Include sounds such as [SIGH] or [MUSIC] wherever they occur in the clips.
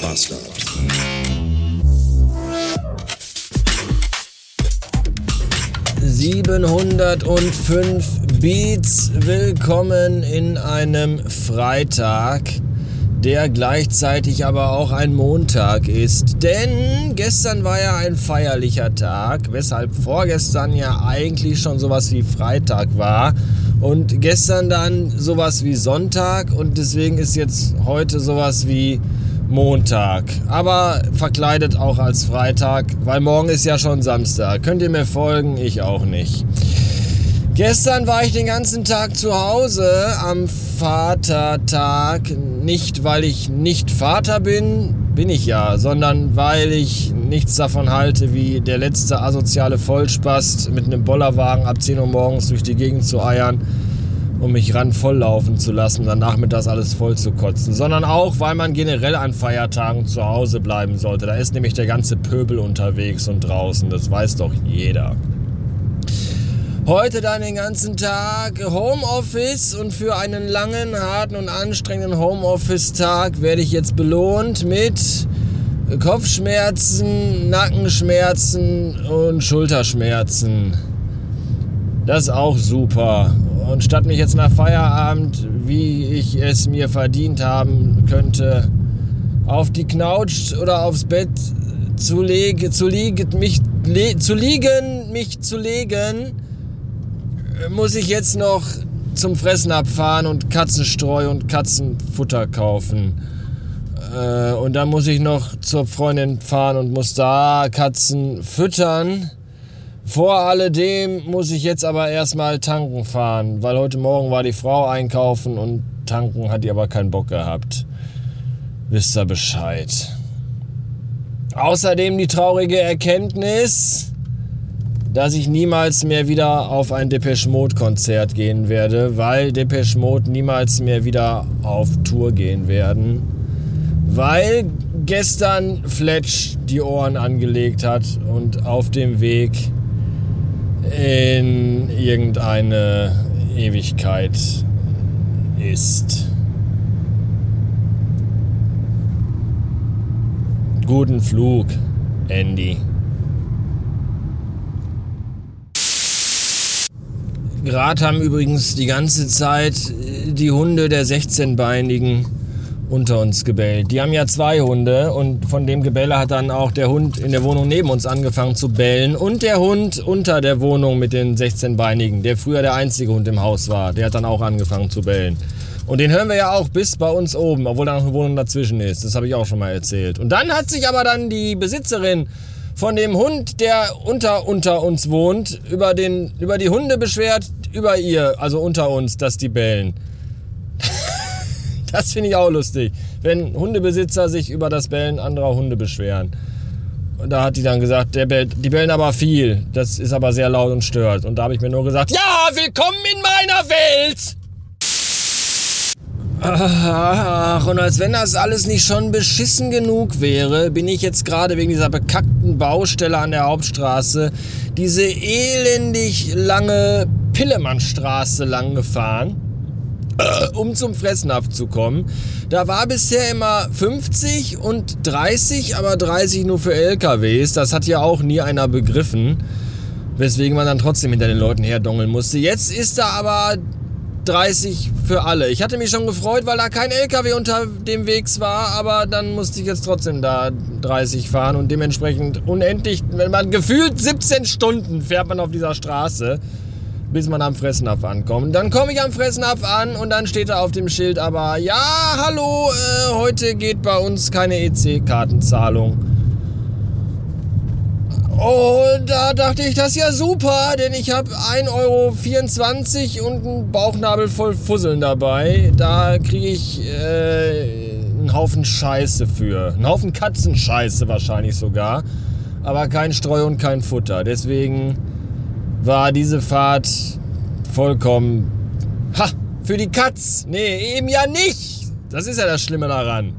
Bastard. Siebenhundertfünf Beats. Willkommen in einem Freitag, der gleichzeitig aber auch ein Montag ist. Denn gestern war ja ein feierlicher Tag, weshalb vorgestern ja eigentlich schon sowas wie Freitag war. Und gestern dann sowas wie Sonntag und deswegen ist jetzt heute sowas wie Montag. Aber verkleidet auch als Freitag, weil morgen ist ja schon Samstag. Könnt ihr mir folgen? Ich auch nicht. Gestern war ich den ganzen Tag zu Hause am Vatertag. Nicht, weil ich nicht Vater bin, bin ich ja, sondern weil ich nichts davon halte, wie der letzte asoziale Vollspast mit einem Bollerwagen ab 10 Uhr morgens durch die Gegend zu eiern um mich ran volllaufen zu lassen, dann nachmittags alles voll zu kotzen, sondern auch, weil man generell an Feiertagen zu Hause bleiben sollte. Da ist nämlich der ganze Pöbel unterwegs und draußen, das weiß doch jeder. Heute dann den ganzen Tag Homeoffice und für einen langen, harten und anstrengenden Homeoffice-Tag werde ich jetzt belohnt mit Kopfschmerzen, Nackenschmerzen und Schulterschmerzen. Das ist auch super. Und statt mich jetzt nach Feierabend, wie ich es mir verdient haben könnte, auf die Knautsch oder aufs Bett zu, legen, zu, liegen, mich, le, zu liegen, mich zu legen, muss ich jetzt noch zum Fressen abfahren und Katzenstreu und Katzenfutter kaufen. Äh, und dann muss ich noch zur Freundin fahren und muss da Katzen füttern. Vor alledem muss ich jetzt aber erstmal tanken fahren, weil heute Morgen war die Frau einkaufen und tanken hat die aber keinen Bock gehabt. Wisst ihr Bescheid. Außerdem die traurige Erkenntnis, dass ich niemals mehr wieder auf ein Depeche Mode Konzert gehen werde, weil Depeche Mode niemals mehr wieder auf Tour gehen werden, weil gestern Fletch die Ohren angelegt hat und auf dem Weg in irgendeine Ewigkeit ist. Guten Flug, Andy. Gerade haben übrigens die ganze Zeit die Hunde der 16-Beinigen unter uns gebellt. Die haben ja zwei Hunde und von dem Gebelle hat dann auch der Hund in der Wohnung neben uns angefangen zu bellen und der Hund unter der Wohnung mit den 16-Beinigen, der früher der einzige Hund im Haus war, der hat dann auch angefangen zu bellen. Und den hören wir ja auch bis bei uns oben, obwohl da noch eine Wohnung dazwischen ist. Das habe ich auch schon mal erzählt. Und dann hat sich aber dann die Besitzerin von dem Hund, der unter, unter uns wohnt, über, den, über die Hunde beschwert, über ihr, also unter uns, dass die bellen. Das finde ich auch lustig, wenn Hundebesitzer sich über das Bellen anderer Hunde beschweren. Und da hat die dann gesagt, der bellt, die bellen aber viel. Das ist aber sehr laut und stört. Und da habe ich mir nur gesagt, ja, willkommen in meiner Welt! Ach, und als wenn das alles nicht schon beschissen genug wäre, bin ich jetzt gerade wegen dieser bekackten Baustelle an der Hauptstraße diese elendig lange Pillemannstraße lang gefahren um zum Fressnapf zu kommen. Da war bisher immer 50 und 30, aber 30 nur für LKWs. Das hat ja auch nie einer begriffen, weswegen man dann trotzdem hinter den Leuten herdongeln musste. Jetzt ist da aber 30 für alle. Ich hatte mich schon gefreut, weil da kein LKW unter dem Wegs war, aber dann musste ich jetzt trotzdem da 30 fahren und dementsprechend unendlich, wenn man gefühlt 17 Stunden fährt man auf dieser Straße bis man am Fressnapf ankommt. Dann komme ich am Fressnapf an und dann steht da auf dem Schild aber, ja, hallo, äh, heute geht bei uns keine EC-Kartenzahlung. Und da dachte ich, das ist ja super, denn ich habe 1,24 Euro und einen Bauchnabel voll Fusseln dabei. Da kriege ich äh, einen Haufen Scheiße für. Einen Haufen Katzenscheiße wahrscheinlich sogar. Aber kein Streu und kein Futter. Deswegen war diese Fahrt vollkommen. Ha! Für die Katz! Nee, eben ja nicht! Das ist ja das Schlimme daran.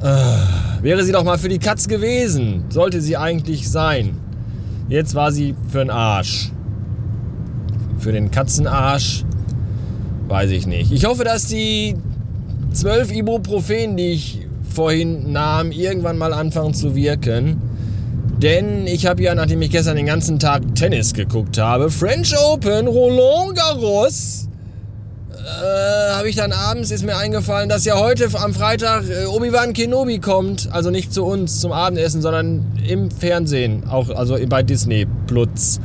Äh, wäre sie doch mal für die Katz gewesen. Sollte sie eigentlich sein. Jetzt war sie für den Arsch. Für den Katzenarsch weiß ich nicht. Ich hoffe, dass die 12 Ibuprofen, die ich vorhin nahm, irgendwann mal anfangen zu wirken. Denn ich habe ja, nachdem ich gestern den ganzen Tag Tennis geguckt habe, French Open, Roland Garros, äh, habe ich dann abends, ist mir eingefallen, dass ja heute am Freitag äh, Obi-Wan Kenobi kommt. Also nicht zu uns zum Abendessen, sondern im Fernsehen, auch also bei Disney Plus.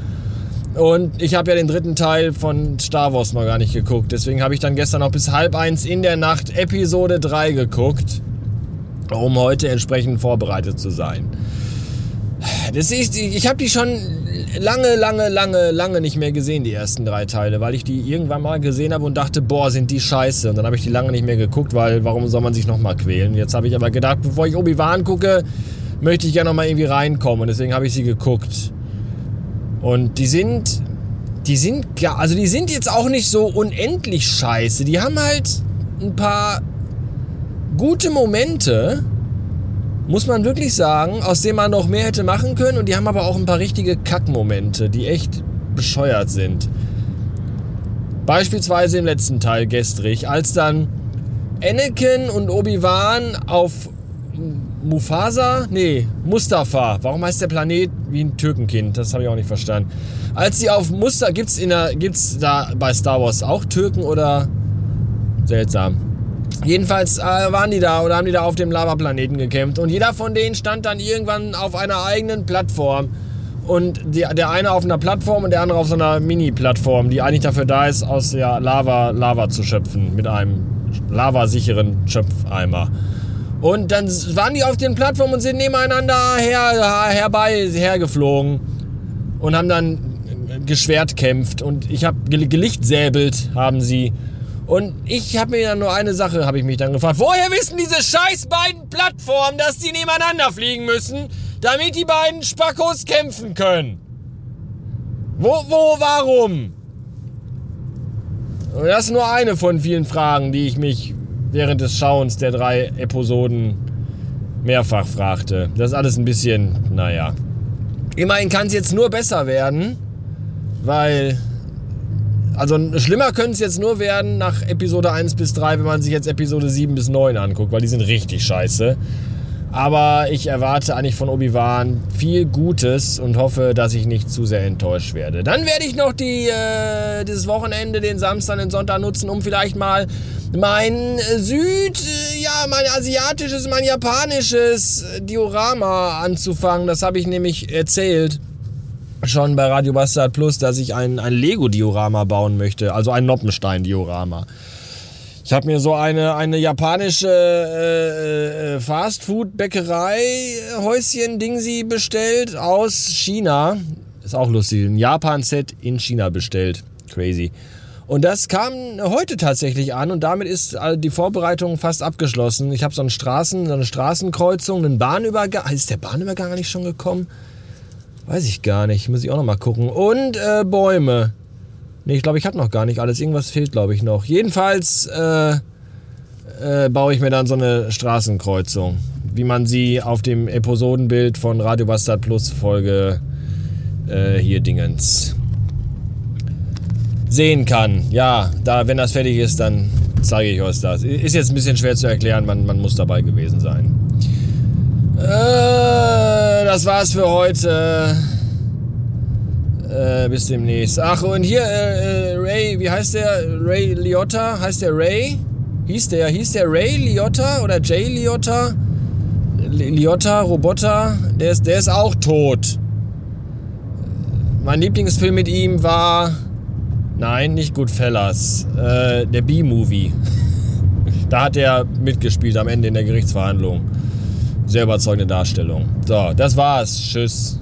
Und ich habe ja den dritten Teil von Star Wars noch gar nicht geguckt. Deswegen habe ich dann gestern noch bis halb eins in der Nacht Episode 3 geguckt, um heute entsprechend vorbereitet zu sein. Das ist, ich habe die schon lange, lange, lange, lange nicht mehr gesehen, die ersten drei Teile, weil ich die irgendwann mal gesehen habe und dachte, boah, sind die scheiße. Und dann habe ich die lange nicht mehr geguckt, weil warum soll man sich nochmal quälen? Jetzt habe ich aber gedacht, bevor ich Obi-Wan gucke, möchte ich ja nochmal irgendwie reinkommen. Und deswegen habe ich sie geguckt. Und die sind, die sind, also die sind jetzt auch nicht so unendlich scheiße. Die haben halt ein paar gute Momente muss man wirklich sagen, aus dem man noch mehr hätte machen können. Und die haben aber auch ein paar richtige Kackmomente, die echt bescheuert sind. Beispielsweise im letzten Teil gestrig, als dann Anakin und Obi-Wan auf Mufasa, nee, Mustafa. Warum heißt der Planet wie ein Türkenkind? Das habe ich auch nicht verstanden. Als sie auf in der, gibt's da bei Star Wars auch Türken oder seltsam? Jedenfalls äh, waren die da oder haben die da auf dem Lavaplaneten gekämpft. Und jeder von denen stand dann irgendwann auf einer eigenen Plattform. Und die, der eine auf einer Plattform und der andere auf so einer Mini-Plattform, die eigentlich dafür da ist, aus der Lava Lava zu schöpfen. Mit einem lavasicheren Schöpfeimer. Und dann waren die auf den Plattformen und sind nebeneinander her, herbei hergeflogen. Und haben dann geschwert kämpft. Und ich habe gelichtsäbelt, haben sie. Und ich habe mir dann nur eine Sache, habe ich mich dann gefragt. Woher wissen diese scheiß beiden Plattformen, dass sie nebeneinander fliegen müssen, damit die beiden Spackos kämpfen können? Wo, wo, warum? Und das ist nur eine von vielen Fragen, die ich mich während des Schauens der drei Episoden mehrfach fragte. Das ist alles ein bisschen, naja. Immerhin kann es jetzt nur besser werden, weil also schlimmer könnte es jetzt nur werden nach Episode 1 bis 3, wenn man sich jetzt Episode 7 bis 9 anguckt, weil die sind richtig scheiße. Aber ich erwarte eigentlich von Obi-Wan viel Gutes und hoffe, dass ich nicht zu sehr enttäuscht werde. Dann werde ich noch die, äh, dieses Wochenende, den Samstag, den Sonntag nutzen, um vielleicht mal mein Süd, ja, mein asiatisches, mein japanisches Diorama anzufangen. Das habe ich nämlich erzählt schon bei Radio Bastard Plus, dass ich ein, ein Lego-Diorama bauen möchte, also ein Noppenstein-Diorama. Ich habe mir so eine, eine japanische äh, äh, Fastfood-Bäckerei-Häuschen-Dingsi bestellt aus China. Ist auch lustig. Ein Japan-Set in China bestellt. Crazy. Und das kam heute tatsächlich an und damit ist die Vorbereitung fast abgeschlossen. Ich habe so Straßen, eine Straßenkreuzung, einen Bahnübergang. Ist der Bahnübergang eigentlich schon gekommen? Weiß ich gar nicht. Muss ich auch noch mal gucken. Und äh, Bäume. Ne, ich glaube, ich habe noch gar nicht alles. Irgendwas fehlt, glaube ich, noch. Jedenfalls äh, äh, baue ich mir dann so eine Straßenkreuzung. Wie man sie auf dem Episodenbild von Radio Bastard Plus Folge äh, hier Dingens sehen kann. Ja, da, wenn das fertig ist, dann zeige ich euch das. Ist jetzt ein bisschen schwer zu erklären, man, man muss dabei gewesen sein. Äh, das war's für heute. Äh, bis demnächst. Ach, und hier, äh, äh, Ray, wie heißt der? Ray Liotta? Heißt der Ray? Hieß der, hieß der Ray Liotta oder Jay Liotta? Liotta, Roboter, der ist, der ist auch tot. Mein Lieblingsfilm mit ihm war. Nein, nicht Goodfellas. Äh, der B-Movie. [LAUGHS] da hat er mitgespielt am Ende in der Gerichtsverhandlung. Sehr überzeugende Darstellung. So, das war's. Tschüss.